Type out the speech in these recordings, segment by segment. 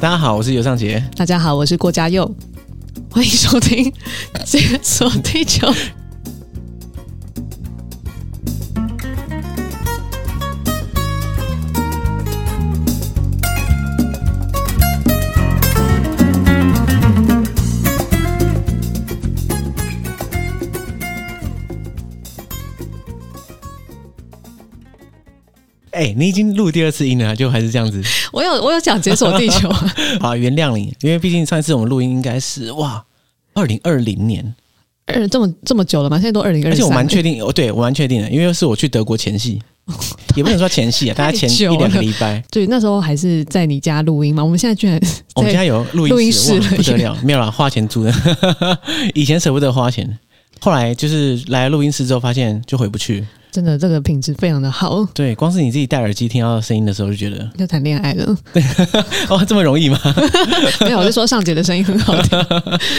大家好，我是尤尚杰。大家好，我是郭嘉佑。欢迎收听《解锁地球》。哎、欸，你已经录第二次音了，就还是这样子。我有我有讲解锁地球啊，好，原谅你，因为毕竟上一次我们录音应该是哇，二零二零年，二这么这么久了吗？现在都二零二，而且我蛮确定，哦，对我蛮确定的，因为是我去德国前戏，也不能说前戏啊，大概前一两个礼拜。对，那时候还是在你家录音嘛。我们现在居然，我们家有录音，室，不得了，没有啦，花钱租的。以前舍不得花钱，后来就是来了录音室之后，发现就回不去。真的，这个品质非常的好。对，光是你自己戴耳机听到声音的时候，就觉得要谈恋爱了。对，哦，这么容易吗？没有，我就说上姐的声音很好听。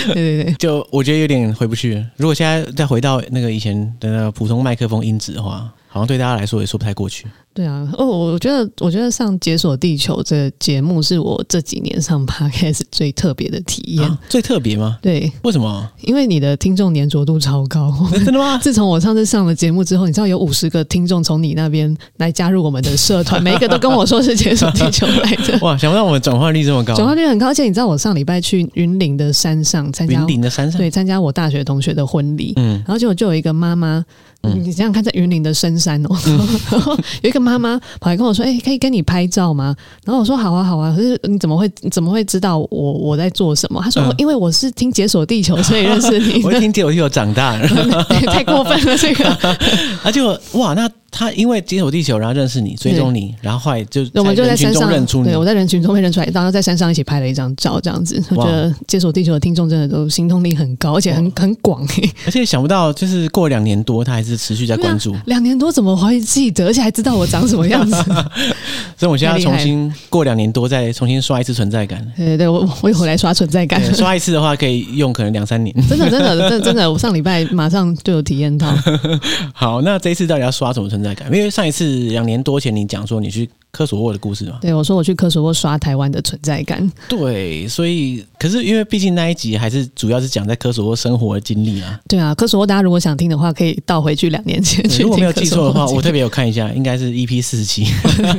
对 对对，就我觉得有点回不去。如果现在再回到那个以前的那个普通麦克风音质的话。好像对大家来说也说不太过去。对啊，哦，我觉得，我觉得上《解锁地球》这个节目是我这几年上 Podcast 最特别的体验。啊，最特别吗？对，为什么？因为你的听众粘着度超高。真的吗？自从我上次上了节目之后，你知道有五十个听众从你那边来加入我们的社团，每一个都跟我说是《解锁地球》来的。哇，想不到我们转化率这么高，转化率很高。而且你知道，我上礼拜去云林的山上参加云林的山上，对，参加我大学同学的婚礼。嗯，然后结果就有一个妈妈。嗯、你想想看，在云林的深山哦，嗯、然后有一个妈妈跑来跟我说：“哎、欸，可以跟你拍照吗？”然后我说：“好啊，好啊。”可是你怎么会怎么会知道我我在做什么？他说：“因为我是听《解锁地球》所以认识你。”我听《解锁地球》长大，太过分了这个。啊就哇那。他因为解锁地球，然后认识你，追踪你，然后后来就我们就在山上认出你。对，我在人群中被认出来，然后在山上一起拍了一张照，这样子。我觉得解锁地球的听众真的都心动力很高，而且很很广诶。而且想不到，就是过两年多，他还是持续在关注。两年多怎么会记得，而且还知道我长什么样子？所以我现在要重新过两年多，再重新刷一次存在感。对对，我我一回来刷存在感，刷一次的话可以用可能两三年。真的真的真的真的，我上礼拜马上就有体验到。好，那这一次到底要刷什么存在感？因为上一次。两年多前，你讲说你去科索沃的故事嘛？对，我说我去科索沃刷台湾的存在感。对，所以可是因为毕竟那一集还是主要是讲在科索沃生活的经历啊。对啊，科索沃大家如果想听的话，可以倒回去两年前去。如果没有记错的话，我特别有看一下，应该是 EP 四十七。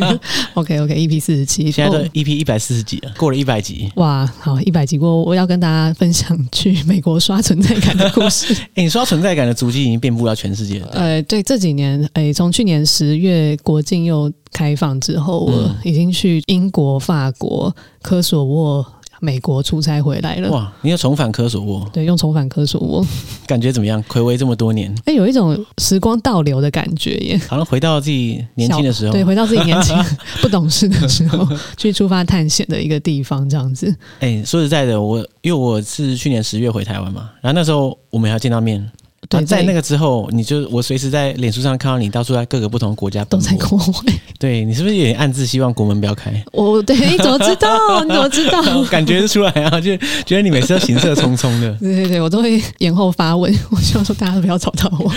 OK OK，EP 四十七，现在都 EP 一百四十几了，过了一百集。哇，好，一百集过，我要跟大家分享去美国刷存在感的故事。哎、欸，你刷存在感的足迹已经遍布到全世界了。呃，对，这几年，哎、欸，从去年十月国境又开放之后，我已经去英国、法国、科索沃、美国出差回来了。哇，你又重返科索沃？对，用重返科索沃，感觉怎么样？暌违这么多年，哎、欸，有一种时光倒流的感觉耶，好像回到自己年轻的时候。对，回到自己年轻 不懂事的时候，去出发探险的一个地方，这样子。哎、欸，说实在的，我因为我是去年十月回台湾嘛，然后那时候我们还要见到面。对，在那个之后，你就我随时在脸书上看到你到处在各个不同的国家，都在国外。对，你是不是也暗自希望国门不要开？我对，你怎么知道？你怎么知道？感觉出来啊，就觉得你每次都行色匆匆的。对对对，我都会延后发问，我希望说大家都不要找到我。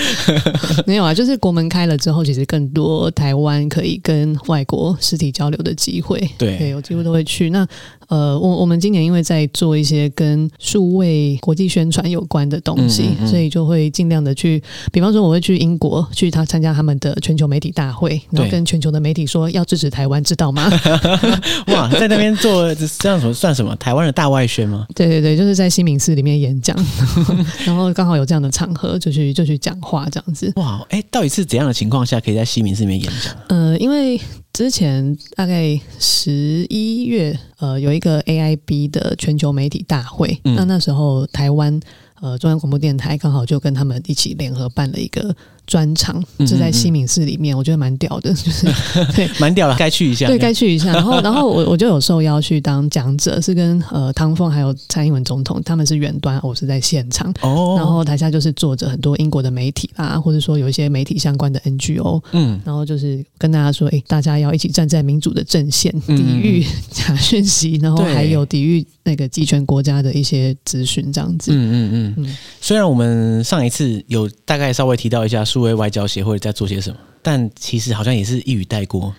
没有啊，就是国门开了之后，其实更多台湾可以跟外国实体交流的机会。对，对我几乎都会去。那呃，我我们今年因为在做一些跟数位国际宣传有关的东西，嗯嗯嗯，所以就会尽量的去，比方说我会去英国去他参加他们的全球媒体大会，然后跟全球的媒体说要支持台湾，知道吗？哇，在那边做这样什么算什么？台湾的大外宣吗？对对对，就是在西敏寺里面演讲，然后刚好有这样的场合，就去就去讲话这样子。哇，哎，到底是怎样的情况下可以在西敏寺里面演讲？呃，因为。之前大概十一月，呃，有一个 AIB 的全球媒体大会，嗯、那那时候台湾呃中央广播电台刚好就跟他们一起联合办了一个。专场就在西敏寺里面，嗯嗯嗯，我觉得蛮屌的，就是对，蛮屌的，该去一下。对，该去一下。然后，然后我我就有受邀去当讲者，是跟呃汤凤还有蔡英文总统，他们是远端，我是在现场。哦。然后台下就是坐着很多英国的媒体啦，或者说有一些媒体相关的 NGO。嗯。然后就是跟大家说，哎，大家要一起站在民主的阵线，抵御假讯息，然后还有抵御那个集权国家的一些资讯，这样子。嗯嗯嗯嗯。虽然我们上一次有大概稍微提到一下。数位外交协会在做些什么？但其实好像也是一语带过。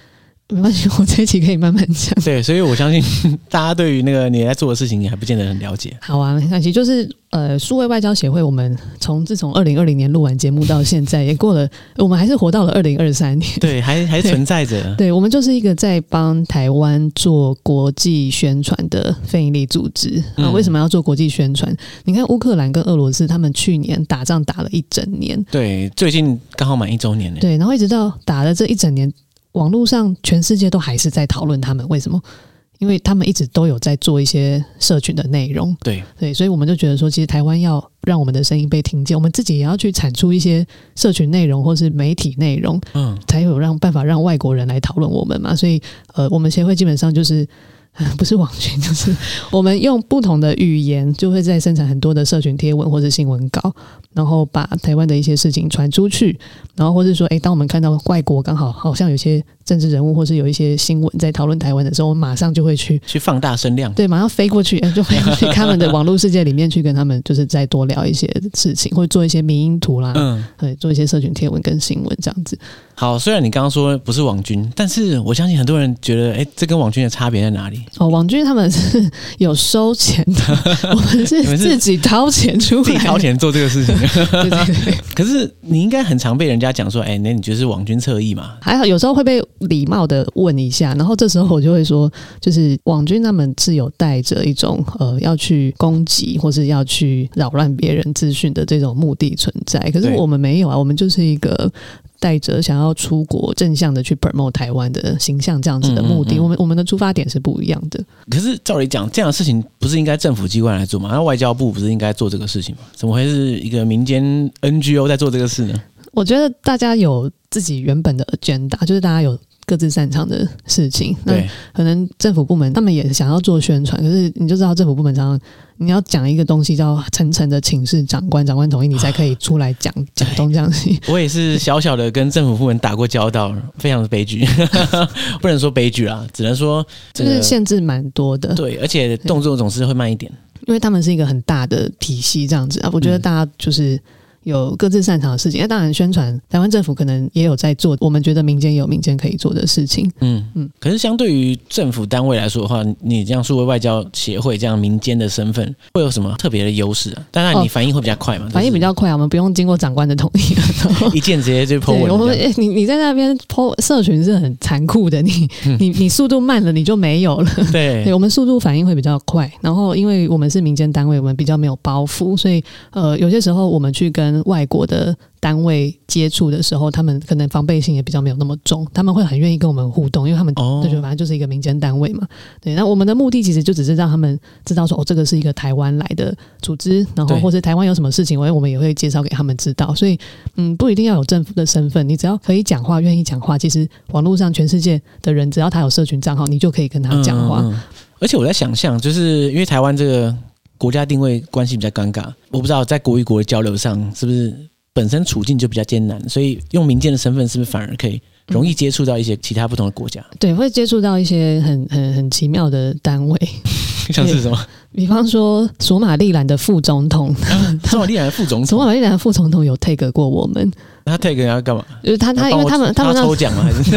没关系，我这一期可以慢慢讲。对，所以我相信 大家对于那个你在做的事情，你还不见得很了解。好啊，没关系。就是呃，数位外交协会，我们从自从二零二零年录完节目到现在，也过了，我们还是活到了二零二三年。对，还还存在着。对，我们就是一个在帮台湾做国际宣传的非营利组织。啊，为什么要做国际宣传？嗯、你看乌克兰跟俄罗斯，他们去年打仗打了一整年。对，最近刚好满一周年。对，然后一直到打了这一整年。网络上全世界都还是在讨论他们为什么？因为他们一直都有在做一些社群的内容。对对，所以我们就觉得说，其实台湾要让我们的声音被听见，我们自己也要去产出一些社群内容或是媒体内容，嗯，才有让办法让外国人来讨论我们嘛。所以，呃，我们协会基本上就是。不是网军，就是我们用不同的语言，就会在生产很多的社群贴文或者新闻稿，然后把台湾的一些事情传出去，然后或者说，诶，当我们看到外国刚好好像有些政治人物或是有一些新闻在讨论台湾的时候，我们马上就会去去放大声量，对，马上飞过去，就飞过去他们的网络世界里面去跟他们就是再多聊一些事情，或者做一些民音图啦，嗯，对，做一些社群贴文跟新闻这样子。好，虽然你刚刚说不是网军，但是我相信很多人觉得，哎，这跟网军的差别在哪里？哦，网军他们是有收钱的，我们是自己掏钱出来，自己掏钱做这个事情。对对对。可是你应该很常被人家讲说，哎，那你就是网军侧翼嘛？还好，有时候会被礼貌的问一下，然后这时候我就会说，就是网军他们是有带着一种呃要去攻击或是要去扰乱别人资讯的这种目的存在。可是我们没有啊，我们就是一个。带着想要出国正向的去 promote 台湾的形象这样子的目的，嗯嗯嗯，我们我们的出发点是不一样的。可是照理讲，这样的事情不是应该政府机关来做吗？那外交部不是应该做这个事情吗？怎么会是一个民间 NGO 在做这个事呢？我觉得大家有自己原本的 agenda，就是大家有。各自擅长的事情，那可能政府部门他们也想要做宣传，可是你就知道政府部门常常你要讲一个东西，叫层层的请示长官，长官同意你才可以出来讲讲东讲西。我也是小小的跟政府部门打过交道，非常的悲剧，不能说悲剧啊，只能说就是限制蛮多的。对，而且动作总是会慢一点，因为他们是一个很大的体系这样子啊。我觉得大家就是。有各自擅长的事情，那当然宣传台湾政府可能也有在做，我们觉得民间也有民间可以做的事情。嗯嗯。可是相对于政府单位来说的话，你这样数位外交协会这样民间的身份，会有什么特别的优势啊？当然你反应会比较快嘛，哦、反应比较快，我们不用经过长官的同意，一键直接就文。我们你你在那边 po 社群是很残酷的，你、嗯、你你速度慢了，你就没有了。对，对，我们速度反应会比较快，然后因为我们是民间单位，我们比较没有包袱，所以呃有些时候我们去跟外国的。单位接触的时候，他们可能防备性也比较没有那么重，他们会很愿意跟我们互动，因为他们就觉得反正就是一个民间单位嘛。对，那我们的目的其实就只是让他们知道说，哦，这个是一个台湾来的组织，然后或者台湾有什么事情，我我们也会介绍给他们知道。所以，嗯，不一定要有政府的身份，你只要可以讲话，愿意讲话，其实网络上全世界的人，只要他有社群账号，你就可以跟他讲话。嗯，而且我在想象，就是因为台湾这个国家定位关系比较尴尬，我不知道在国与国的交流上是不是。本身处境就比较艰难，所以用民间的身份是不是反而可以容易接触到一些其他不同的国家？对，会接触到一些很很很奇妙的单位，像是什么？比方说索马利兰的副总统，啊、索马利兰的副总统，索马利兰副总统有 take 过我们。他 take 人要干嘛？就是他他因为他们他们抽奖嘛？还是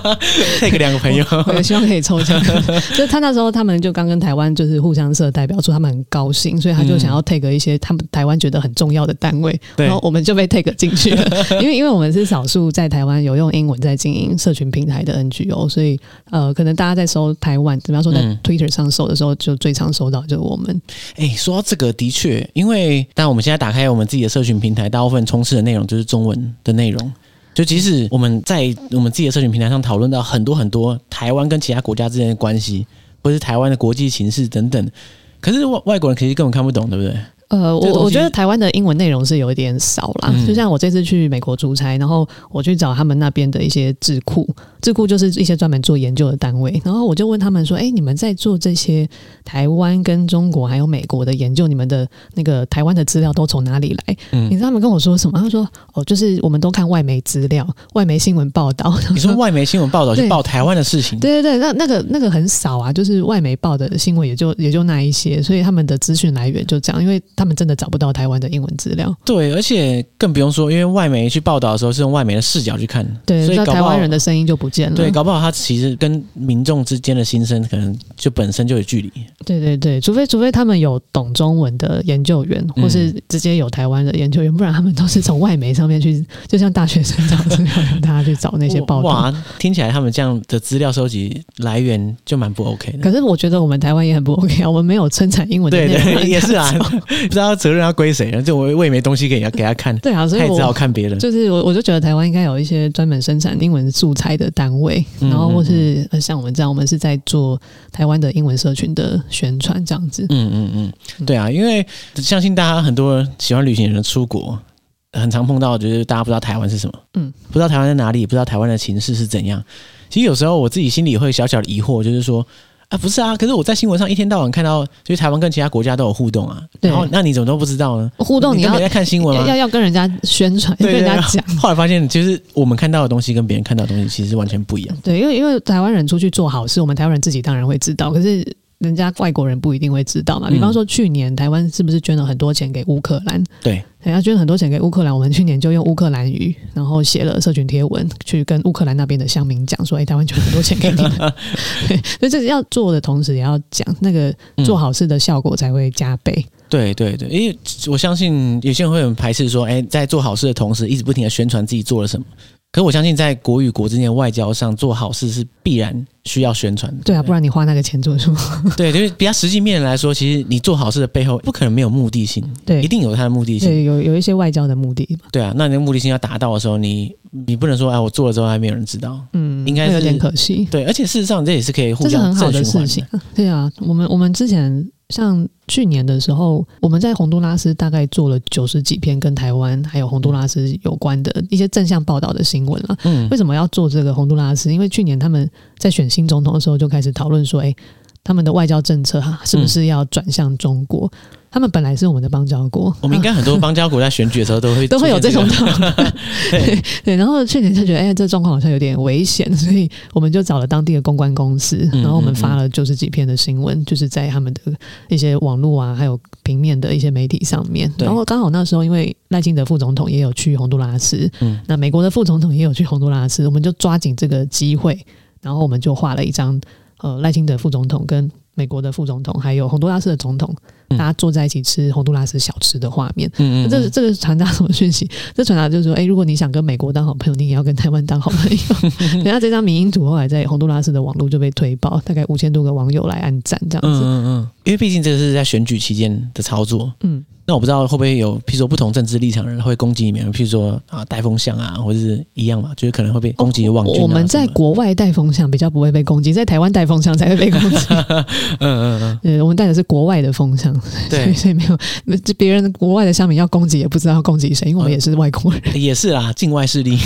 take 两个朋友？我希望可以抽奖。就他那时候他们就刚跟台湾就是互相设代表说，他们很高兴，所以他就想要 take 一些他们台湾觉得很重要的单位，然后我们就被 take 进去了。因为因为我们是少数在台湾有用英文在经营社群平台的 NGO，所以呃，可能大家在搜台湾，比方说在 Twitter 上搜的时候，就最常搜到就是我们。哎、说到这个，的确，因为当我们现在打开我们自己的社群平台，大部分充斥的内容就是中文。的内容，就即使我们在我们自己的社群平台上讨论到很多很多台湾跟其他国家之间的关系，或是台湾的国际形势等等，可是外外国人其实根本看不懂，对不对？呃，我我觉得台湾的英文内容是有一点少啦。嗯、就像我这次去美国出差，然后我去找他们那边的一些智库，智库就是一些专门做研究的单位，然后我就问他们说：“哎，你们在做这些台湾跟中国还有美国的研究，你们的那个台湾的资料都从哪里来？”嗯，你知道他们跟我说什么？他说：“哦，就是我们都看外媒资料、外媒新闻报道。”你说 外媒新闻报道就报台湾的事情？对对对，那那个那个很少啊，就是外媒报的新闻也就也就那一些，所以他们的资讯来源就这样，因为他。他们真的找不到台湾的英文资料。对，而且更不用说，因为外媒去报道的时候是用外媒的视角去看，对，所以台湾人的声音就不见了。对，搞不好他其实跟民众之间的心声可能就本身就有距离。对对对，除非除非他们有懂中文的研究员，或是直接有台湾的研究员，嗯、不然他们都是从外媒上面去，就像大学生找资料，让大家去找那些报道。哇，听起来他们这样的资料收集来源就蛮不 OK 的。可是我觉得我们台湾也很不 OK 啊，我们没有生产英文的内容。对对，也是啊，不知道责任要归谁，就我我也没东西给给他看。对啊，所以我他也只好看别人。就是我我就觉得台湾应该有一些专门生产英文素材的单位，然后或是像我们这样，我们是在做台湾的英文社群的宣传这样子。嗯嗯嗯，对啊，因为相信大家很多喜欢旅行的人出国，很常碰到就是大家不知道台湾是什么，嗯，不知道台湾在哪里，不知道台湾的情势是怎样。其实有时候我自己心里会小小的疑惑，就是说。啊，不是啊！可是我在新闻上一天到晚看到，就是台湾跟其他国家都有互动啊。对。然后，那你怎么都不知道呢？互动你要在看新闻吗？要要跟人家宣传，跟人家讲。后来发现，其实我们看到的东西跟别人看到的东西其实是完全不一样。对，因为因为台湾人出去做好事，我们台湾人自己当然会知道，可是人家外国人不一定会知道嘛。比方说，去年台湾是不是捐了很多钱给乌克兰？对。人家捐很多钱给乌克兰，我们去年就用乌克兰语，然后写了社群贴文，去跟乌克兰那边的乡民讲说：“哎，台湾捐很多钱给你们。”所以这是要做的同时，也要讲那个做好事的效果才会加倍。嗯、对对对，因为我相信有些人会很排斥说：“哎，在做好事的同时，一直不停的宣传自己做了什么。”可是我相信，在国与国之间的外交上，做好事是必然。需要宣传的，对啊，不然你花那个钱做什么？对，就是比较实际面来说，其实你做好事的背后不可能没有目的性，对，一定有它的目的性，对，有有一些外交的目的嘛。对啊，那你的目的性要达到的时候，你你不能说哎，我做了之后还没有人知道，嗯，应该是有点可惜。对，而且事实上这也是可以互相很好的事情。对啊，我们我们之前。像去年的时候，我们在洪都拉斯大概做了九十几篇跟台湾还有洪都拉斯有关的一些正向报道的新闻了。嗯，为什么要做这个洪都拉斯？因为去年他们在选新总统的时候就开始讨论说，诶，他们的外交政策哈，是不是要转向中国？嗯他们本来是我们的邦交国，我们应该很多邦交国在选举的时候都会、这个、都会有这种状况，对对。然后去年就觉得，哎，这状况好像有点危险，所以我们就找了当地的公关公司，然后我们发了就是几篇的新闻，嗯嗯嗯，就是在他们的一些网络啊，还有平面的一些媒体上面。然后刚好那时候，因为赖清德副总统也有去洪都拉斯，嗯，那美国的副总统也有去洪都拉斯，我们就抓紧这个机会，然后我们就画了一张呃赖清德副总统跟美国的副总统还有洪都拉斯的总统。大家坐在一起吃洪都拉斯小吃的画面，嗯嗯，这个这个传达什么讯息？这传达就是说，哎，如果你想跟美国当好朋友，你也要跟台湾当好朋友。等下这张迷因图后来在洪都拉斯的网络就被推爆，大概五千多个网友来按赞，这样子。嗯嗯嗯，因为毕竟这个是在选举期间的操作，嗯。那我不知道会不会有，譬如说不同政治立场的人会攻击你们，譬如说啊带风向啊，或者是一样嘛，就是可能会被攻击网军、啊哦。我们在国外带风向比较不会被攻击，在台湾带风向才会被攻击。嗯嗯嗯，对，我们带的是国外的风向，对，所以没有别人国外的商品要攻击也不知道要攻击谁，因为我们也是外国人。嗯、也是啦，境外势力。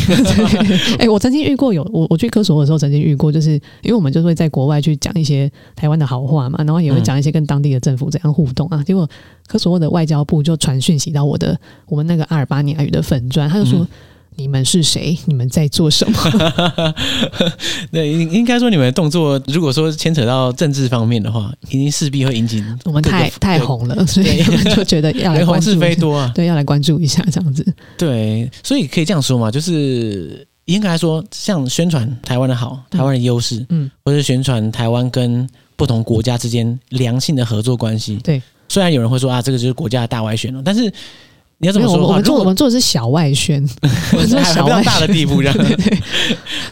哎、欸，我曾经遇过有我我去科索的时候曾经遇过，就是因为我们就会在国外去讲一些台湾的好话嘛，然后也会讲一些跟当地的政府怎样互动啊，结果。科索沃的外交部就传讯息到我的我们那个阿尔巴尼亚语的粉砖，他就说：“嗯、你们是谁？你们在做什么？” 对，应应该说你们的动作，如果说牵扯到政治方面的话，一定势必会引起我们太太红了，所以 就觉得要来关注。是非多啊，对，要来关注一下这样子。对，所以可以这样说嘛，就是应该来说，像宣传台湾的好，台湾的优势，嗯，或者宣传台湾跟不同国家之间良性的合作关系，对。虽然有人会说啊，这个就是国家的大外宣了，但是你要怎么说的话？我们做我们做的是小外宣，我们做小到大的地步这样。对，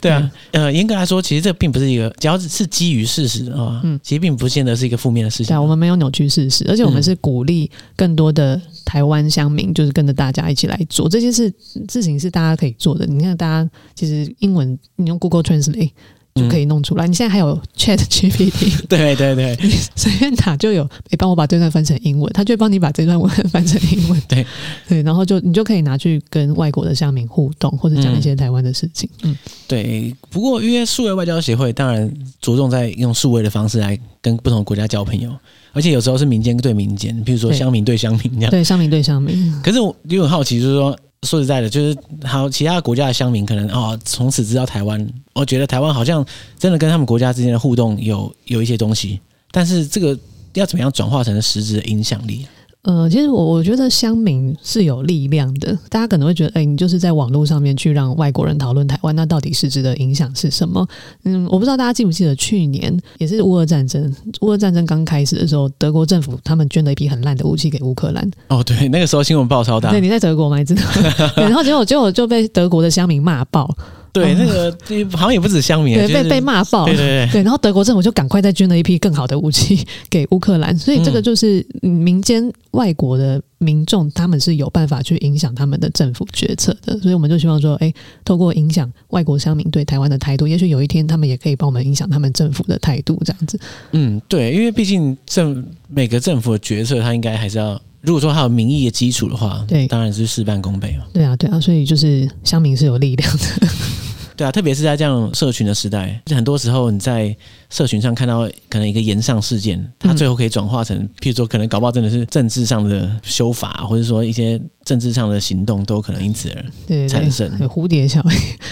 对，啊，呃，严格来说，其实这并不是一个，只要是基于事实的话，嗯，其实并不见得是一个负面的事情。对啊，我们没有扭曲事实，而且我们是鼓励更多的台湾乡民，就是跟着大家一起来做这些事，事情是大家可以做的。你看，大家其实英文你用 Google Translate。就可以弄出来。你现在还有 Chat GPT，对对对，你 随便打就有。你帮我把这段翻成英文，他就会帮你把这段文翻成英文。对对，然后就你就可以拿去跟外国的乡民互动，或者讲一些台湾的事情。嗯，对。不过因为数位外交协会当然着重在用数位的方式来跟不同国家交朋友，而且有时候是民间对民间，比如说乡民对乡民这样。对，乡民对乡民。可是我有点好奇，就是说。说实在的，就是好，其他国家的乡民可能哦，从此知道台湾，我觉得台湾好像真的跟他们国家之间的互动有有一些东西，但是这个要怎么样转化成实质的影响力？呃，其实我我觉得乡民是有力量的。大家可能会觉得，哎、欸，你就是在网络上面去让外国人讨论台湾，那到底实质的影响是什么？嗯，我不知道大家记不记得去年也是乌俄战争，乌俄战争刚开始的时候，德国政府他们捐了一批很烂的武器给乌克兰。哦，对，那个时候新闻爆超大。对，你在德国吗？你知道？然后结果结果就被德国的乡民骂爆。对，那个好像也不止乡民，对，被被骂爆。对对对，对，然后德国政府就赶快再捐了一批更好的武器 给乌克兰，所以这个就是民间外国的民众，他们是有办法去影响他们的政府决策的。所以我们就希望说，哎，透过影响外国乡民对台湾的态度，也许有一天他们也可以帮我们影响他们政府的态度，这样子。嗯，对，因为毕竟政每个政府的决策，他应该还是要。如果说他有民意的基础的话，对，当然是事半功倍嘛。对啊，对啊，所以就是乡民是有力量的。对啊，特别是在这样社群的时代，很多时候你在社群上看到可能一个炎上事件，它最后可以转化成，譬如说可能搞不好真的是政治上的修法，或者说一些政治上的行动都可能因此而产生。蝴蝶效应，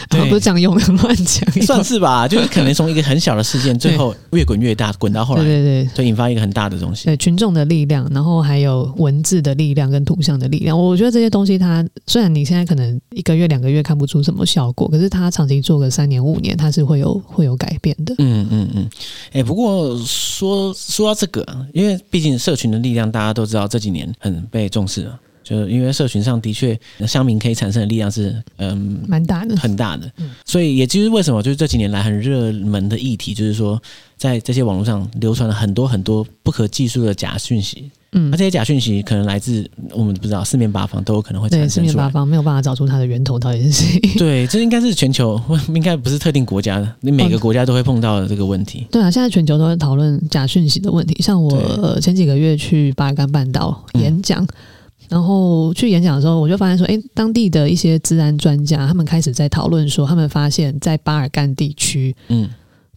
对，不是这样用的，乱讲，算是吧？就是可能从一个很小的事件，最后越滚越大，滚到后来，对对对，就引发一个很大的东西。对，群众的力量，然后还有文字的力量跟图像的力量。我觉得这些东西，它虽然你现在可能一个月两个月看不出什么效果，可是它长期做个三年五年，它是会有会有改变的。嗯嗯嗯。哎、欸，不过说说到这个，因为毕竟社群的力量，大家都知道这几年很被重视了。就因为社群上的确乡民可以产生的力量是嗯蛮大的，很大的。嗯、所以也就是为什么就是这几年来很热门的议题，就是说在这些网络上流传了很多很多不可计数的假讯息。嗯，那这些假讯息可能来自我们不知道四面八方都有可能会产生。对，四面八方没有办法找出它的源头到底是谁。对，这应该是全球，应该不是特定国家的，你每个国家都会碰到的这个问题。对啊，现在全球都在讨论假讯息的问题。像我前几个月去巴尔干半岛演讲，嗯、然后去演讲的时候，我就发现说，哎，当地的一些治安专家，他们开始在讨论说，他们发现，在巴尔干地区，嗯。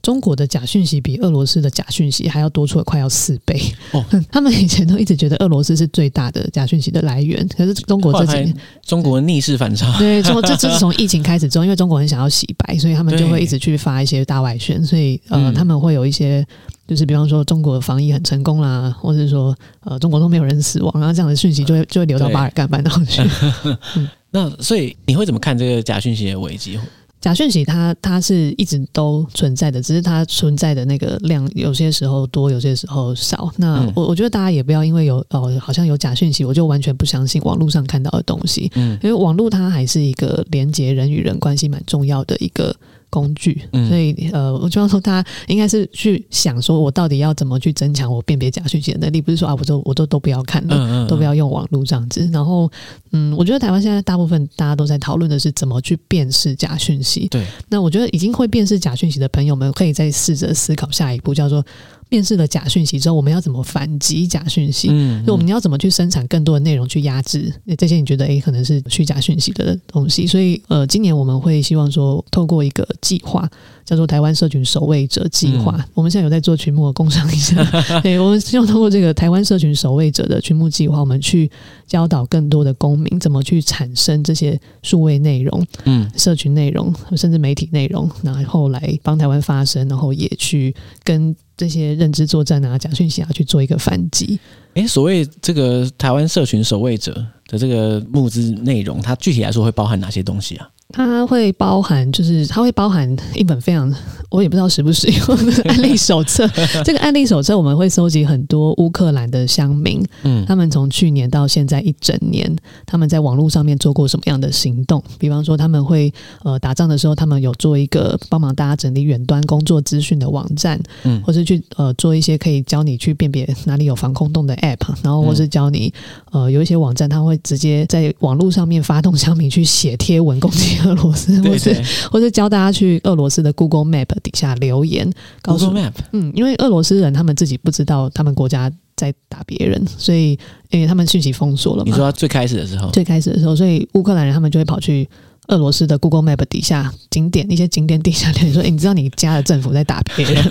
中国的假讯息比俄罗斯的假讯息还要多出了快要四倍。哦，他们以前都一直觉得俄罗斯是最大的假讯息的来源，可是中国这几年中国逆势反差。对，从这这是从疫情开始之后，因为中国很想要洗白，所以他们就会一直去发一些大外宣，所以呃，他们会有一些就是比方说中国的防疫很成功啦，或者是说呃中国都没有人死亡，然后这样的讯息就会就会流到巴尔干半岛去。嗯，那所以你会怎么看这个假讯息的危机？假讯息它它是一直都存在的，只是它存在的那个量有些时候多，有些时候少。那我我觉得大家也不要因为有哦，好像有假讯息，我就完全不相信网络上看到的东西。嗯，因为网络它还是一个连接人与人关系蛮重要的一个。工具，所以呃，我希望说，大家应该是去想说，我到底要怎么去增强我辨别假讯息的能力，不是说啊，我都我都都不要看了，嗯嗯嗯，都不要用网络这样子。然后，嗯，我觉得台湾现在大部分大家都在讨论的是怎么去辨识假讯息。对，那我觉得已经会辨识假讯息的朋友们，可以再试着思考下一步，叫做。辨识了假讯息之后，我们要怎么反击假讯息？嗯，就我们要怎么去生产更多的内容去压制这些你觉得诶可能是虚假讯息的东西？所以呃，今年我们会希望说，透过一个计划叫做台湾社群守卫者计划，嗯、我们现在有在做群募的工商一下，对，我们希望通过这个台湾社群守卫者的群募计划，我们去教导更多的公民怎么去产生这些数位内容，嗯，社群内容甚至媒体内容，然后来帮台湾发声，然后也去跟。这些认知作战啊，假讯息啊，去做一个反击。诶，所谓这个台湾社群守卫者的这个募资内容，它具体来说会包含哪些东西啊？它会包含，就是它会包含一本非常，我也不知道实不实用的案例手册。这个案例手册我们会收集很多乌克兰的乡民，嗯，他们从去年到现在一整年，他们在网络上面做过什么样的行动？比方说，他们会呃打仗的时候，他们有做一个帮忙大家整理远端工作资讯的网站，嗯，或是去呃做一些可以教你去辨别哪里有防空洞的 App，然后或是教你呃有一些网站，他会直接在网络上面发动乡民去写贴文攻击。俄罗斯，或是或是教大家去俄罗斯的 Google Map 底下留言，告诉 Google Map，嗯，因为俄罗斯人他们自己不知道他们国家在打别人，所以因为他们讯息封锁了嘛。你说他最开始的时候，最开始的时候，所以乌克兰人他们就会跑去俄罗斯的 Google Map 底下景点，一些景点底下 你说，哎，你知道你家的政府在打别人？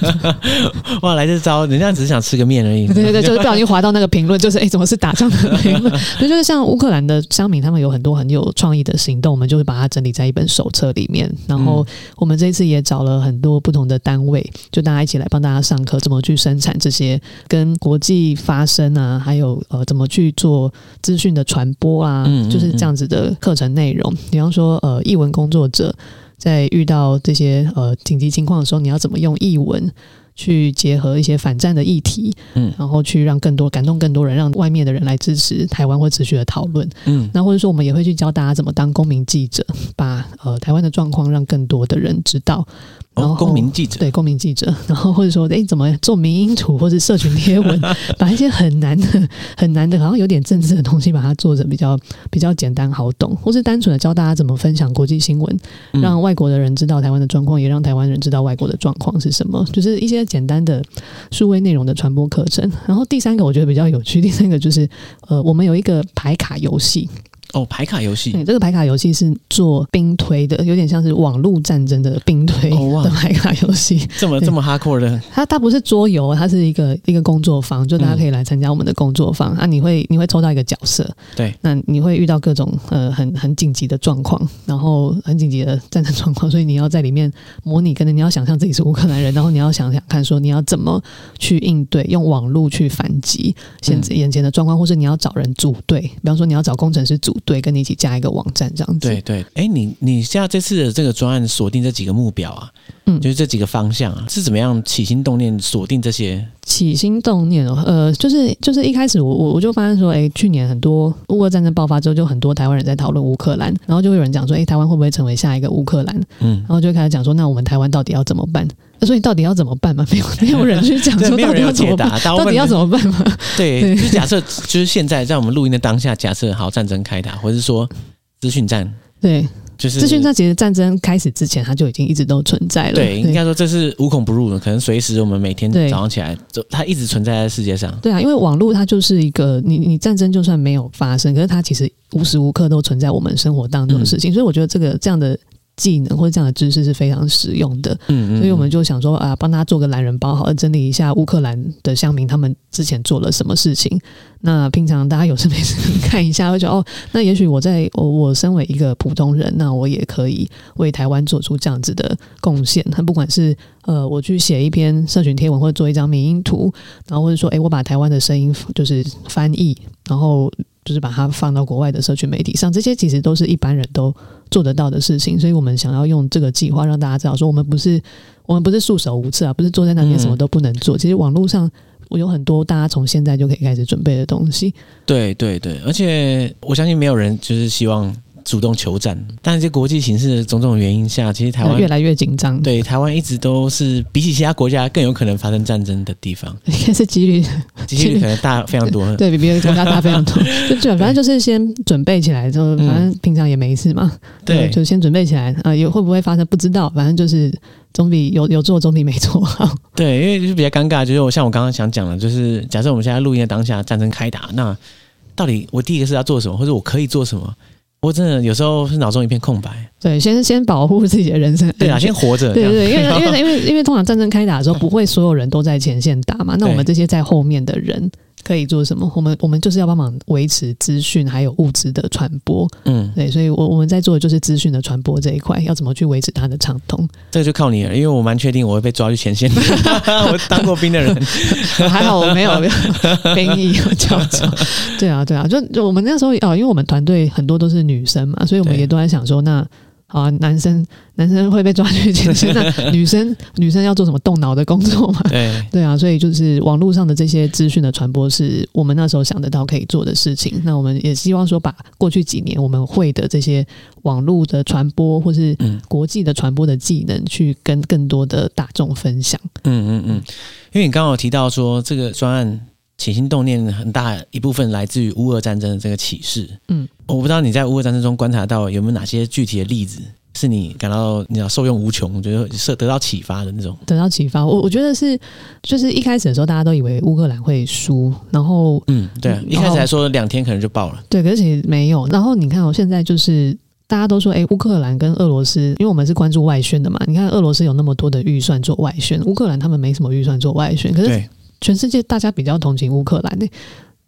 哇，来这招，人家只是想吃个面而已。对对对，就是不小心滑到那个评论，就是哎，怎么是打仗的评论？所以就是像乌克兰的乡民，他们有很多很有创意的行动，我们就会把它整理在一本手册里面。然后我们这一次也找了很多不同的单位，就大家一起来帮大家上课，怎么去生产这些跟国际发生啊，还有呃，怎么去做资讯的传播啊，就是这样子的课程内容。比方说，呃，译文工作者在遇到这些呃紧急情况的时候，你要怎么用译文去结合一些反战的议题，嗯，然后去让更多感动更多人，让外面的人来支持台湾，或持续的讨论，嗯，那或者说我们也会去教大家怎么当公民记者，把呃台湾的状况让更多的人知道。然后公民记者，对公民记者，然后或者说，哎，怎么做民音图或者社群贴文，把一些很难的、很难的，好像有点政治的东西，把它做成比较比较简单好懂，或是单纯的教大家怎么分享国际新闻，让外国的人知道台湾的状况，也让台湾人知道外国的状况是什么，就是一些简单的数位内容的传播课程。然后第三个我觉得比较有趣，第三个就是，呃，我们有一个牌卡游戏。哦，牌卡游戏。对，这个牌卡游戏是做兵推的，有点像是网络战争的兵推的牌卡游戏。哦、这么这么 hardcore 的？它它不是桌游，它是一个一个工作坊，就大家可以来参加我们的工作坊。嗯、啊，你会你会抽到一个角色，对，那你会遇到各种呃很很紧急的状况，然后很紧急的战争状况，所以你要在里面模拟，可能你要想象自己是乌克兰人，然后你要想想看，说你要怎么去应对，用网络去反击现眼前的状况，或是你要找人组队，比方说你要找工程师组。对，跟你一起加一个网站这样子。对对，哎，你你现在这次的这个专案锁定这几个目标啊，嗯，就是这几个方向啊，是怎么样起心动念锁定这些？起心动念哦，呃，就是就是一开始我我我就发现说，哎，去年很多乌俄战争爆发之后，就很多台湾人在讨论乌克兰，然后就会有人讲说，哎，台湾会不会成为下一个乌克兰？嗯，然后就开始讲说，那我们台湾到底要怎么办？所以到底要怎么办嘛？没有没有人去讲说到底要怎么办，到底要怎么办嘛？对，对就假设就是现在在我们录音的当下，假设好战争开打，或者是说资讯战，对，就是资讯战。其实战争开始之前，它就已经一直都存在了。对，应该说这是无孔不入的，可能随时我们每天早上起来，就它一直存在在世界上。对啊，因为网络它就是一个，你你战争就算没有发生，可是它其实无时无刻都存在我们生活当中的事情。嗯、所以我觉得这个这样的。技能或者这样的知识是非常实用的，嗯，所以我们就想说啊，帮他做个懒人包，好，整理一下乌克兰的乡民他们之前做了什么事情。那平常大家有事没事看一下，会觉得哦，那也许我在我我身为一个普通人，那我也可以为台湾做出这样子的贡献。他不管是呃，我去写一篇社群贴文，或者做一张民音图，然后或者说，哎，我把台湾的声音就是翻译，然后。就是把它放到国外的社群媒体上，这些其实都是一般人都做得到的事情，所以我们想要用这个计划让大家知道，说我们不是我们不是束手无策啊，不是坐在那边什么都不能做。其实网络上我有很多大家从现在就可以开始准备的东西。对对对，而且我相信没有人就是希望。主动求战，但是这国际形势的种种原因下，其实台湾越来越紧张。对，台湾一直都是比起其他国家更有可能发生战争的地方，应该是几率，几率可能大非常多。对，比别的国家大非常多。就反正就是先准备起来，就反正平常也没事嘛。对，就先准备起来啊，有会不会发生不知道，反正就是总比有有做总比没做好。对，因为就是比较尴尬，就是我像我刚刚想讲的，就是假设我们现在录音的当下战争开打，那到底我第一个是要做什么，或者我可以做什么？我真的有时候是脑中一片空白。对，先先保护自己的人生。对啊，先活着。对对对，因为因为因为因为通常战争开打的时候，不会所有人都在前线打嘛。那我们这些在后面的人。可以做什么？我们我们就是要帮忙维持资讯还有物资的传播。嗯，对，所以我我们在做的就是资讯的传播这一块，要怎么去维持它的畅通？这个就靠你了，因为我蛮确定我会被抓去前线。我当过兵的人，还好我没有兵役叫做。对啊，对啊，就就我们那时候哦，因为我们团队很多都是女生嘛，所以我们也都在想说那。好啊，男生男生会被抓去前线，那 女生女生要做什么动脑的工作嘛？对对啊，所以就是网络上的这些资讯的传播，是我们那时候想得到可以做的事情。那我们也希望说，把过去几年我们会的这些网络的传播，或是国际的传播的技能，去跟更多的大众分享。嗯嗯嗯，因为你刚刚有提到说这个专案。起心动念很大一部分来自于乌俄战争的这个启示。嗯，我不知道你在乌俄战争中观察到有没有哪些具体的例子，是你感到你要受用无穷，觉得是得到启发的那种。得到启发，我我觉得是，就是一开始的时候大家都以为乌克兰会输，然后嗯，对，一开始还说两天可能就爆了，对，可是其实没有。然后你看，我现在就是大家都说，哎，乌克兰跟俄罗斯，因为我们是关注外宣的嘛，你看俄罗斯有那么多的预算做外宣，乌克兰他们没什么预算做外宣，可是全世界大家比较同情乌克兰的。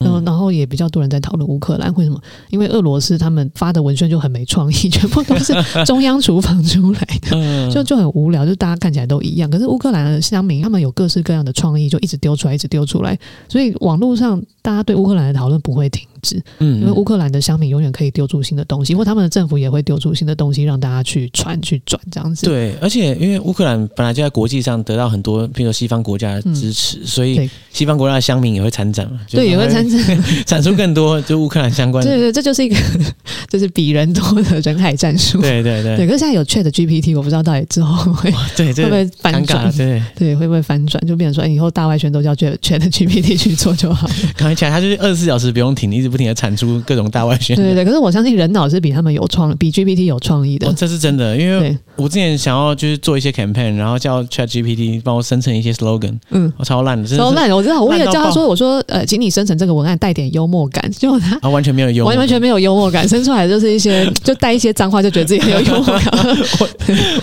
嗯，然后也比较多人在讨论乌克兰，为什么？因为俄罗斯他们发的文宣就很没创意，全部都是 中央厨房出来的，就就很无聊，就大家看起来都一样。可是乌克兰的乡民他们有各式各样的创意，就一直丢出来，一直丢出来，所以网络上大家对乌克兰的讨论不会停止。嗯，因为乌克兰的乡民永远可以丢出新的东西，或他们的政府也会丢出新的东西让大家去传去转这样子。对，而且因为乌克兰本来就在国际上得到很多，比如说西方国家的支持，嗯、所以西方国家的乡民也会参展嘛。对，也会参。产出更多就乌克兰相关的，对对，这就是一个就是比人多的人海战术。对对对，对。可是现在有 Chat GPT，我不知道到底之后会对会不会反转？对对，会不会反转？就变成说，以后大外宣都叫 Chat Chat GPT 去做就好了。看起来它就是二十四小时不用停，一直不停的产出各种大外宣。对对对，可是我相信人脑是比他们有创，比 GPT 有创意的。哦，这是真的，因为我之前想要就是做一些 campaign，然后叫 Chat GPT 帮我生成一些 slogan，嗯，我超烂的，超烂的。我知道，我也叫他说，我说呃，请你生成这个文案带点幽默。默感，就他啊，完全没有幽默，完完全没有幽默感，生出来就是一些 就带一些脏话，就觉得自己很有幽默感。我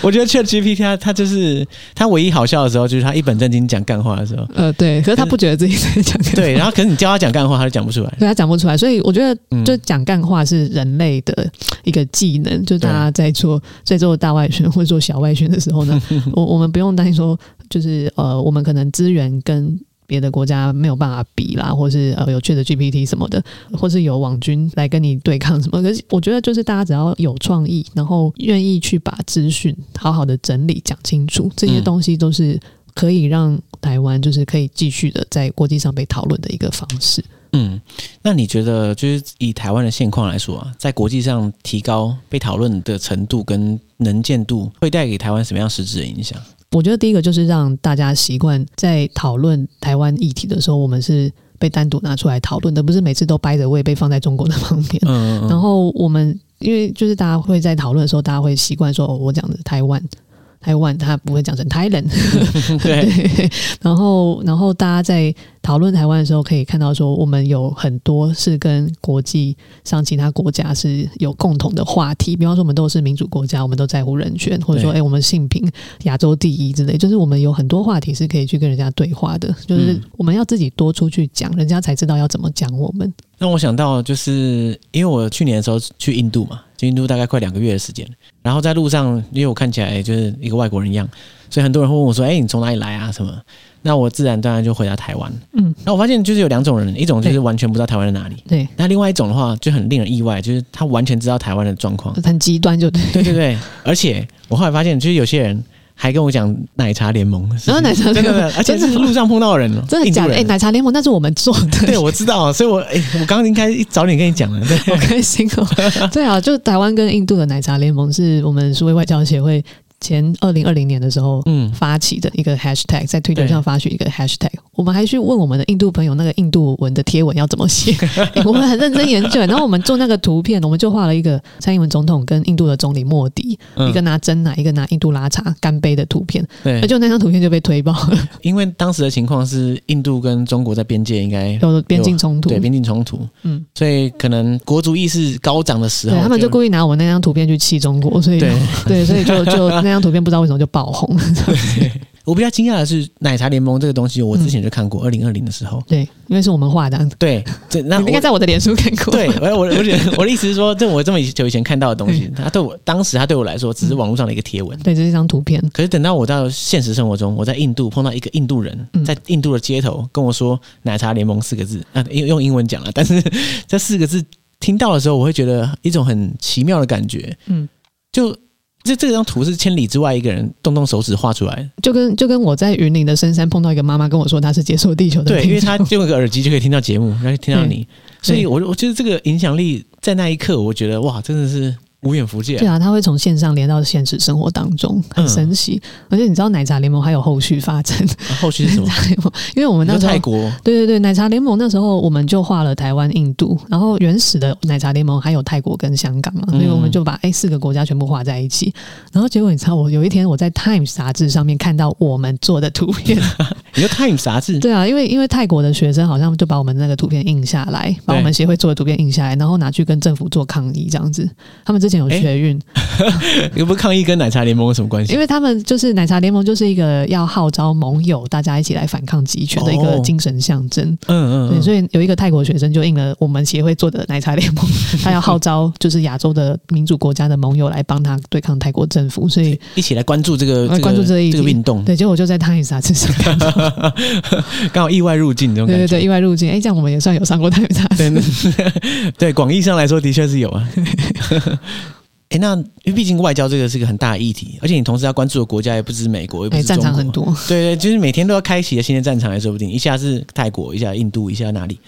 我觉得 ChatGPT 它它就是它唯一好笑的时候，就是他一本正经讲干话的时候。呃，对，可是他不觉得自己在讲。对，然后可是你教他讲干话，他就讲不出来。对，他讲不出来，所以我觉得就讲干话是人类的一个技能。就大家在做在做大外宣或者做小外宣的时候呢，我我们不用担心说，就是呃，我们可能资源跟。别的国家没有办法比啦，或是呃有 ChatGPT 什么的，或是有网军来跟你对抗什么。可是我觉得就是大家只要有创意，然后愿意去把资讯好好的整理讲清楚，这些东西都是可以让台湾就是可以继续的在国际上被讨论的一个方式。嗯，那你觉得就是以台湾的现况来说啊，在国际上提高被讨论的程度跟能见度，会带给台湾什么样实质的影响？我觉得第一个就是让大家习惯在讨论台湾议题的时候，我们是被单独拿出来讨论的，不是每次都 by the way 被放在中国的旁边。嗯嗯。然后我们因为就是大家会在讨论的时候，大家会习惯说，哦，我讲的台湾。台湾他不会讲成 Thailand，对。然后，然后大家在讨论台湾的时候，可以看到说，我们有很多是跟国际上其他国家是有共同的话题。比方说，我们都是民主国家，我们都在乎人权，或者说，哎，我们性平亚洲第一之类。就是我们有很多话题是可以去跟人家对话的。就是我们要自己多出去讲，人家才知道要怎么讲我们。那我想到，就是因为我去年的时候去印度嘛，去印度大概快两个月的时间，然后在路上，因为我看起来就是一个外国人一样，所以很多人会问我说：“哎，你从哪里来啊？什么？”那我自然当然就回到台湾。嗯，那我发现就是有两种人，一种就是完全不知道台湾在哪里，对。那另外一种的话就很令人意外，就是他完全知道台湾的状况，很极端，就对。对对对，而且我后来发现，就是有些人。还跟我讲奶茶联盟，然后奶茶联盟，而且是路上碰到的人哦，真的假的？哎，奶茶联盟那是我们做的，对，我知道，所以我哎，我刚刚应该早点跟你讲了，对，好开心哦。对啊，就台湾跟印度的奶茶联盟是我们数位外交协会。前二零二零年的时候，嗯，发起的一个 hashtag，在推特上发起一个 hashtag，我们还去问我们的印度朋友，那个印度文的贴文要怎么写，我们很认真研究。然后我们做那个图片，我们就画了一个蔡英文总统跟印度的总理莫迪，嗯、一个拿真奶，一个拿印度拉茶干杯的图片。对，就那张图片就被推爆了。因为当时的情况是，印度跟中国在边界应该有边境冲突，对，边境冲突。嗯，所以可能国族意识高涨的时候，他们就故意拿我那张图片去气中国，所以对，对，所以就就那张图片不知道为什么就。爆红对，我比较惊讶的是奶茶联盟这个东西，我之前就看过，二零二零的时候，对，因为是我们画的，对，这那 应该在我的脸书看过，对，我我我 我的意思是说，这我这么久以前看到的东西，它对我当时它对我来说只是网络上的一个贴文，对，这是一张图片，可是等到我到现实生活中，我在印度碰到一个印度人，在印度的街头跟我说“奶茶联盟”四个字，啊，用用英文讲了，但是这四个字听到的时候，我会觉得一种很奇妙的感觉，嗯，就。这这张图是千里之外一个人动动手指画出来，就跟就跟我在云林的深山碰到一个妈妈跟我说，她是接受地球的，对，因为她用个耳机就可以听到节目，然后听到你，所以我我觉得这个影响力在那一刻，我觉得哇，真的是。无远弗届，对啊，他会从线上连到现实生活当中，很神奇。嗯、而且你知道奶茶联盟还有后续发展？啊、后续是什么？因为我们那时候泰国，对对对，奶茶联盟那时候我们就画了台湾、印度，然后原始的奶茶联盟还有泰国跟香港嘛，所以我们就把哎四个国家全部画在一起。然后结果你知道，我有一天我在 Times 杂志上面看到我们做的图片，你说 Times 杂志？对啊，因为因为泰国的学生好像就把我们那个图片印下来，把我们协会做的图片印下来，然后拿去跟政府做抗议这样子。他们之前。前有学运，又、欸、不抗议跟奶茶联盟有什么关系？因为他们就是奶茶联盟，就是一个要号召盟友大家一起来反抗集权的一个精神象征。嗯嗯，对，所以有一个泰国学生就印了我们协会做的奶茶联盟，他要号召就是亚洲的民主国家的盟友来帮他对抗泰国政府，所以一起来关注这个关注这一这个运动。对，结果我就在泰语杂志上看到，刚好意外入境这种感觉。对对对，意外入境，哎，这样我们也算有上过泰语杂志。对，广义上来说的确是有啊。哎，那因为毕竟外交这个是个很大的议题，而且你同时要关注的国家也不只是美国，也不是中国，战场很多。对对，就是每天都要开启的新的战场，也说不定。一下是泰国，一下印度，一下哪里？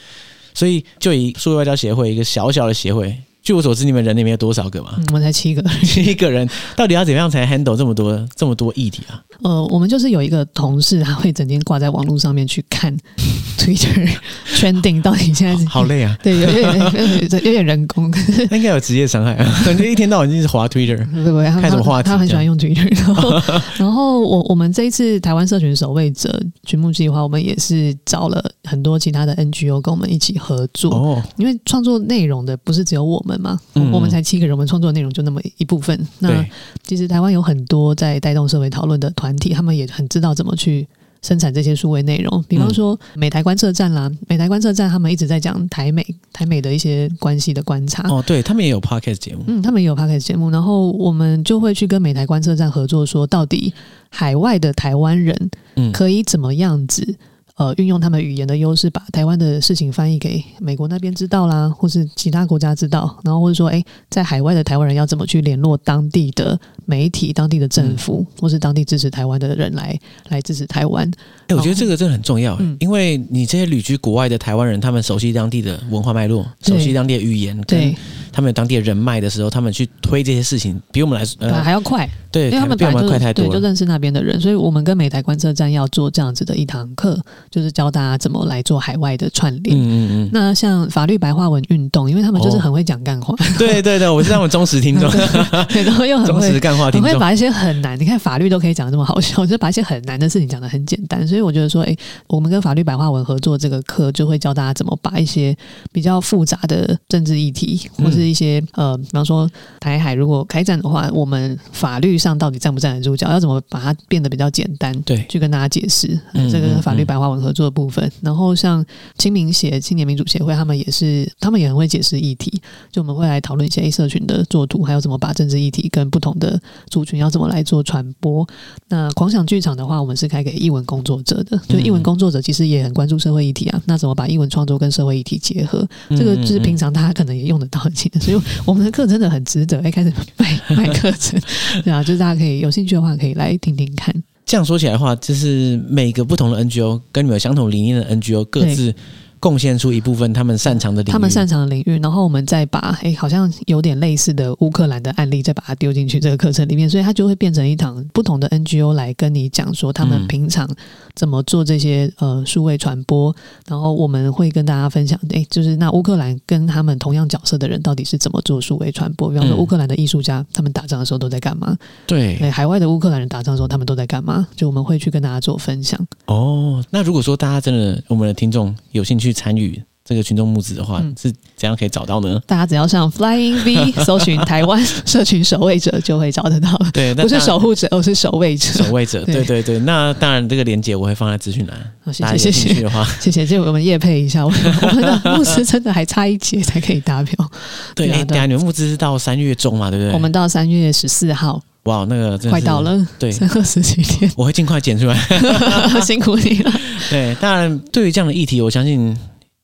所以就以数位外交协会一个小小的协会。据我所知，你们人里面有多少个嘛？嗯、我们才七个，七个人，到底要怎样才 handle 这么多这么多议题啊？呃，我们就是有一个同事，他会整天挂在网络上面去看 Twitter trending，到底现在好，好累啊？对，有点有点人工，那应该有职业伤害啊！感觉一天到晚就是滑 Twitter，对不对？看什么话题？他很喜欢用 Twitter。然后，然后我我们这一次台湾社群守卫者群募计划，我们也是找了很多其他的 NGO 跟我们一起合作。哦，因为创作内容的不是只有我们嘛，嗯、我们才七个人，我们创作内容就那么一部分。那其实台湾有很多在带动社会讨论的团体，他们也很知道怎么去生产这些数位内容。比方说美台观测站啦，美台观测站他们一直在讲台美台美的一些关系的观察。哦，对他们也有 podcast 节目，嗯，他们也有 podcast 节目。然后我们就会去跟美台观测站合作，说到底海外的台湾人，嗯，可以怎么样子？呃，运用他们语言的优势，把台湾的事情翻译给美国那边知道啦，或是其他国家知道，然后或者说，诶，在海外的台湾人要怎么去联络当地的媒体、当地的政府，嗯、或是当地支持台湾的人来来支持台湾。哎，我觉得这个真的很重要，嗯、因为你这些旅居国外的台湾人，他们熟悉当地的文化脉络，熟悉当地的语言，对，他们有当地的人脉的时候，他们去推这些事情，比我们来说、呃、还要快。对，因为他们比我们快太多对，就认识那边的人，所以我们跟美台观测站要做这样子的一堂课，就是教大家怎么来做海外的串联。嗯嗯嗯。那像法律白话文运动，因为他们就是很会讲干话。哦、对对对，我是他们忠实听众。对，然后又很会忠实干话听众，很会把一些很难，你看法律都可以讲的这么好笑，就把一些很难的事情讲的很简单。所以我觉得说，哎，我们跟法律白话文合作这个课，就会教大家怎么把一些比较复杂的政治议题，或是一些、嗯、呃，比方说台海如果开战的话，我们法律上到底站不站？得住脚要怎么把它变得比较简单？对，去跟大家解释、嗯、这个法律白话文合作的部分。然后像青民协、青年民主协会，他们也是，他们也很会解释议题。就我们会来讨论一些 A 社群的作图，还有怎么把政治议题跟不同的族群要怎么来做传播。那狂想剧场的话，我们是开给译文工作者的。就译文工作者其实也很关注社会议题啊。那怎么把译文创作跟社会议题结合？这个就是平常大家可能也用得到很轻的。所以我们的课真的很值得。一开始卖卖课程，对啊，就是大家可以有兴趣。的话可以来听听看。这样说起来的话，就是每个不同的 NGO 跟你们有相同理念的 NGO 各自。贡献出一部分他们擅长的领域，他们擅长的领域，然后我们再把哎、欸，好像有点类似的乌克兰的案例，再把它丢进去这个课程里面，所以它就会变成一堂不同的 NGO 来跟你讲说他们平常怎么做这些呃数位传播，然后我们会跟大家分享，哎、欸，就是那乌克兰跟他们同样角色的人到底是怎么做数位传播？比方说乌克兰的艺术家，他们打仗的时候都在干嘛？对，欸，海外的乌克兰人打仗的时候，他们都在干嘛？就我们会去跟大家做分享。哦，那如果说大家真的我们的听众有兴趣参与。这个群众募资的话、嗯、是怎样可以找到呢？大家只要上 Flying V 搜寻台湾社群守卫者，就会找得到。对，不是守护者，而是守卫者。守卫者，对对对。那当然，这个链接我会放在资讯栏。好，谢谢谢谢。谢谢，就我们业配一下，我们的募资真的还差一节才可以达标。对，对啊，对啊，你们募资是到三月中嘛，对不对？我们到三月十四号。哇，那个真的快到了，对，三二十几天，我会尽快剪出来。辛苦你了。对，当然，对于这样的议题，我相信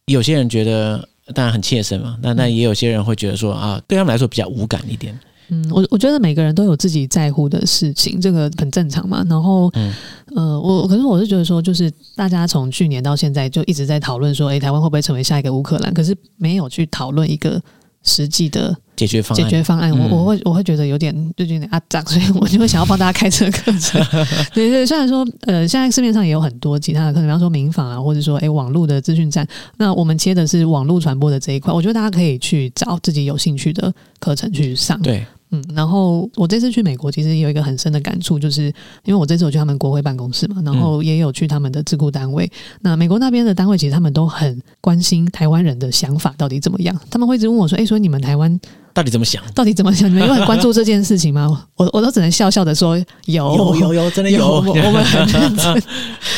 有些人觉得。当然很切身嘛，但但也有些人会觉得说啊，对他们来说比较无感一点。嗯，我我觉得每个人都有自己在乎的事情，这个很正常嘛。然后，嗯、呃，我可是我是觉得说，就是大家从去年到现在就一直在讨论说，诶，台湾会不会成为下一个乌克兰？可是没有去讨论一个。实际的解决方案，解决方案，嗯、我我会我会觉得有点就有点阿杂，所以我就会想要帮大家开这个课程。对对，虽然说呃，现在市面上也有很多其他的课程，比方说民法啊，或者说诶网络的资讯站，那我们切的是网络传播的这一块，我觉得大家可以去找自己有兴趣的课程去上。对。嗯，然后我这次去美国，其实有一个很深的感触，就是因为我这次我去他们国会办公室嘛，然后也有去他们的智库单位。那美国那边的单位，其实他们都很关心台湾人的想法到底怎么样。他们会一直问我说：“哎，说你们台湾到底怎么想？到底怎么想？你们有很关注这件事情吗？我我都只能笑笑的说有有有有，真的有，有我，我们很认真。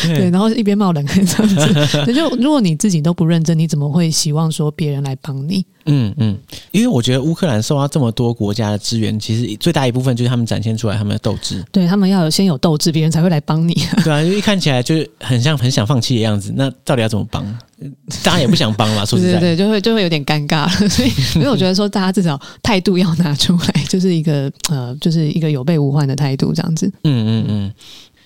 对，然后一边冒冷汗这样子。就如果你自己都不认真，你怎么会希望说别人来帮你？嗯嗯，因为我觉得乌克兰受到这么多国家的支援，其实最大一部分就是他们展现出来他们的斗志。对，他们要有先有斗志，别人才会来帮你。对啊，因为一看起来就是很像很想放弃的样子，那到底要怎么帮？当然也不想帮嘛，说实在，对对，就会就会有点尴尬。所以，所以我觉得说大家至少态度要拿出来，就是一个呃，就是一个有备无患的态度，这样子。嗯嗯嗯。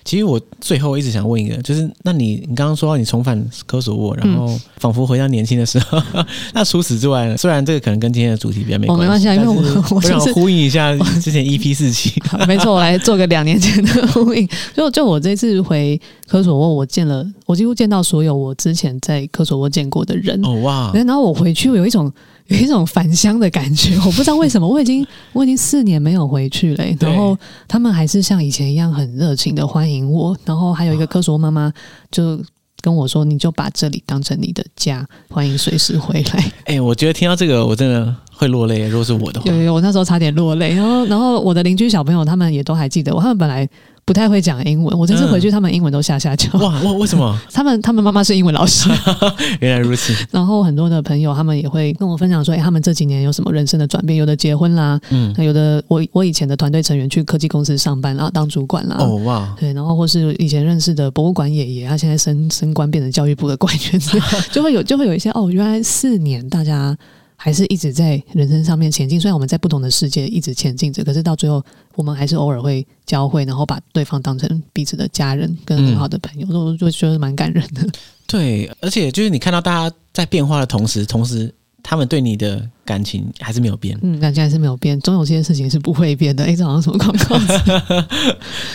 其实我最后一直想问一个，就是那你你刚刚说到你重返科索沃，然后仿佛回到年轻的时候。嗯、那除此之外呢？虽然这个可能跟今天的主题比较没关系，哦、没关系啊，因为我我想呼应一下 之前 EP 四期。没错，我来做个两年前的呼应。就就我这次回科索沃，我见了，我几乎见到所有我之前在科索沃见过的人。哦哇！然后我回去，我有一种。有一种返乡的感觉，我不知道为什么，我已经我已经四年没有回去了，然后他们还是像以前一样很热情的欢迎我，然后还有一个科索沃妈妈就跟我说：“你就把这里当成你的家，欢迎随时回来。”哎、欸，我觉得听到这个我真的会落泪，如果是我的话，有有，我那时候差点落泪。然后，然后我的邻居小朋友他们也都还记得我，他们本来。不太会讲英文，我这次回去，他们英文都吓吓叫。哇哇，为什么？他们他们妈妈是英文老师，原来如此。然后很多的朋友，他们也会跟我分享说，哎，他们这几年有什么人生的转变？有的结婚啦，嗯，有的我我以前的团队成员去科技公司上班，然后当主管啦。哦哇，对，然后或是以前认识的博物馆爷爷，他现在升升官变成教育部的官员，就会有就会有一些哦，原来四年大家。还是一直在人生上面前进，虽然我们在不同的世界一直前进着，可是到最后，我们还是偶尔会交汇，然后把对方当成彼此的家人跟很好的朋友，我、嗯、就觉得蛮感人的。对，而且就是你看到大家在变化的同时，同时。他们对你的感情还是没有变，嗯，感情还是没有变，总有些事情是不会变的。哎，这好像什么广告？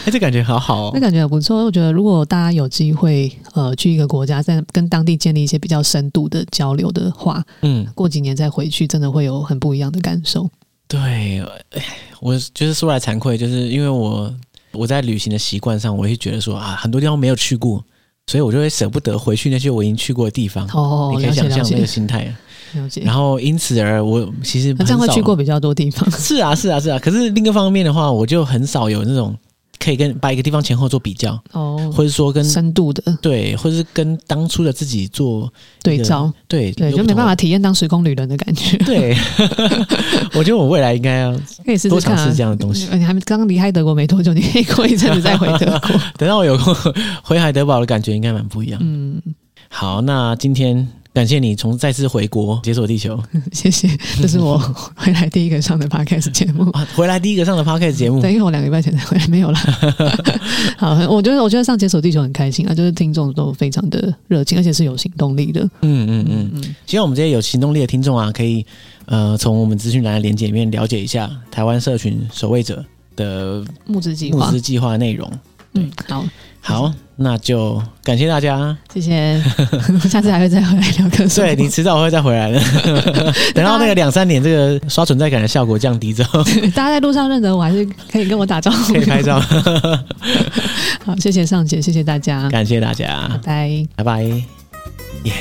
哎，这感觉好好哦，那感觉很不错。我觉得如果大家有机会，呃，去一个国家，在跟当地建立一些比较深度的交流的话，嗯，过几年再回去，真的会有很不一样的感受。对，哎，我就是说来惭愧，就是因为我我在旅行的习惯上，我会觉得说啊，很多地方没有去过，所以我就会舍不得回去那些我已经去过的地方。哦，你可以想象那个心态。了解。然后因此而我其实这样会去过比较多地方。是啊，是啊，是啊。可是另一个方面的话，我就很少有那种可以跟把一个地方前后做比较哦，或者说跟深度的对，或者是跟当初的自己做对照，对对，就没办法体验当时空旅人的感觉。对，我觉得我未来应该要可以试试多尝试这样的东西。你还刚刚离开德国没多久，你可以过一阵子再回德国。等到我有空回海德堡的感觉，应该蛮不一样。嗯，好，那今天。感谢你从再次回国解锁地球，谢谢。这是我 回来第一个上的 podcast 节目，啊，回来第一个上的 podcast 节目。对，因为我两个礼拜前才回来，没有了。好，我觉得我觉得上解锁地球很开心啊，就是听众都非常的热情，而且是有行动力的。嗯嗯嗯嗯，希望我们这些有行动力的听众啊，可以呃从我们资讯栏的连接里面了解一下台湾社群守卫者的募资计划、募资计划内容。嗯，好。好，那就感谢大家，谢谢。下次还会再回来聊科索沃。对，你迟早会再回来的。等到那个两三年，这个刷存在感的效果降低之后，大家在路上认得我，还是可以跟我打招呼，可以拍照。好，谢谢尚姐，谢谢大家，感谢大家，拜拜，拜拜，耶。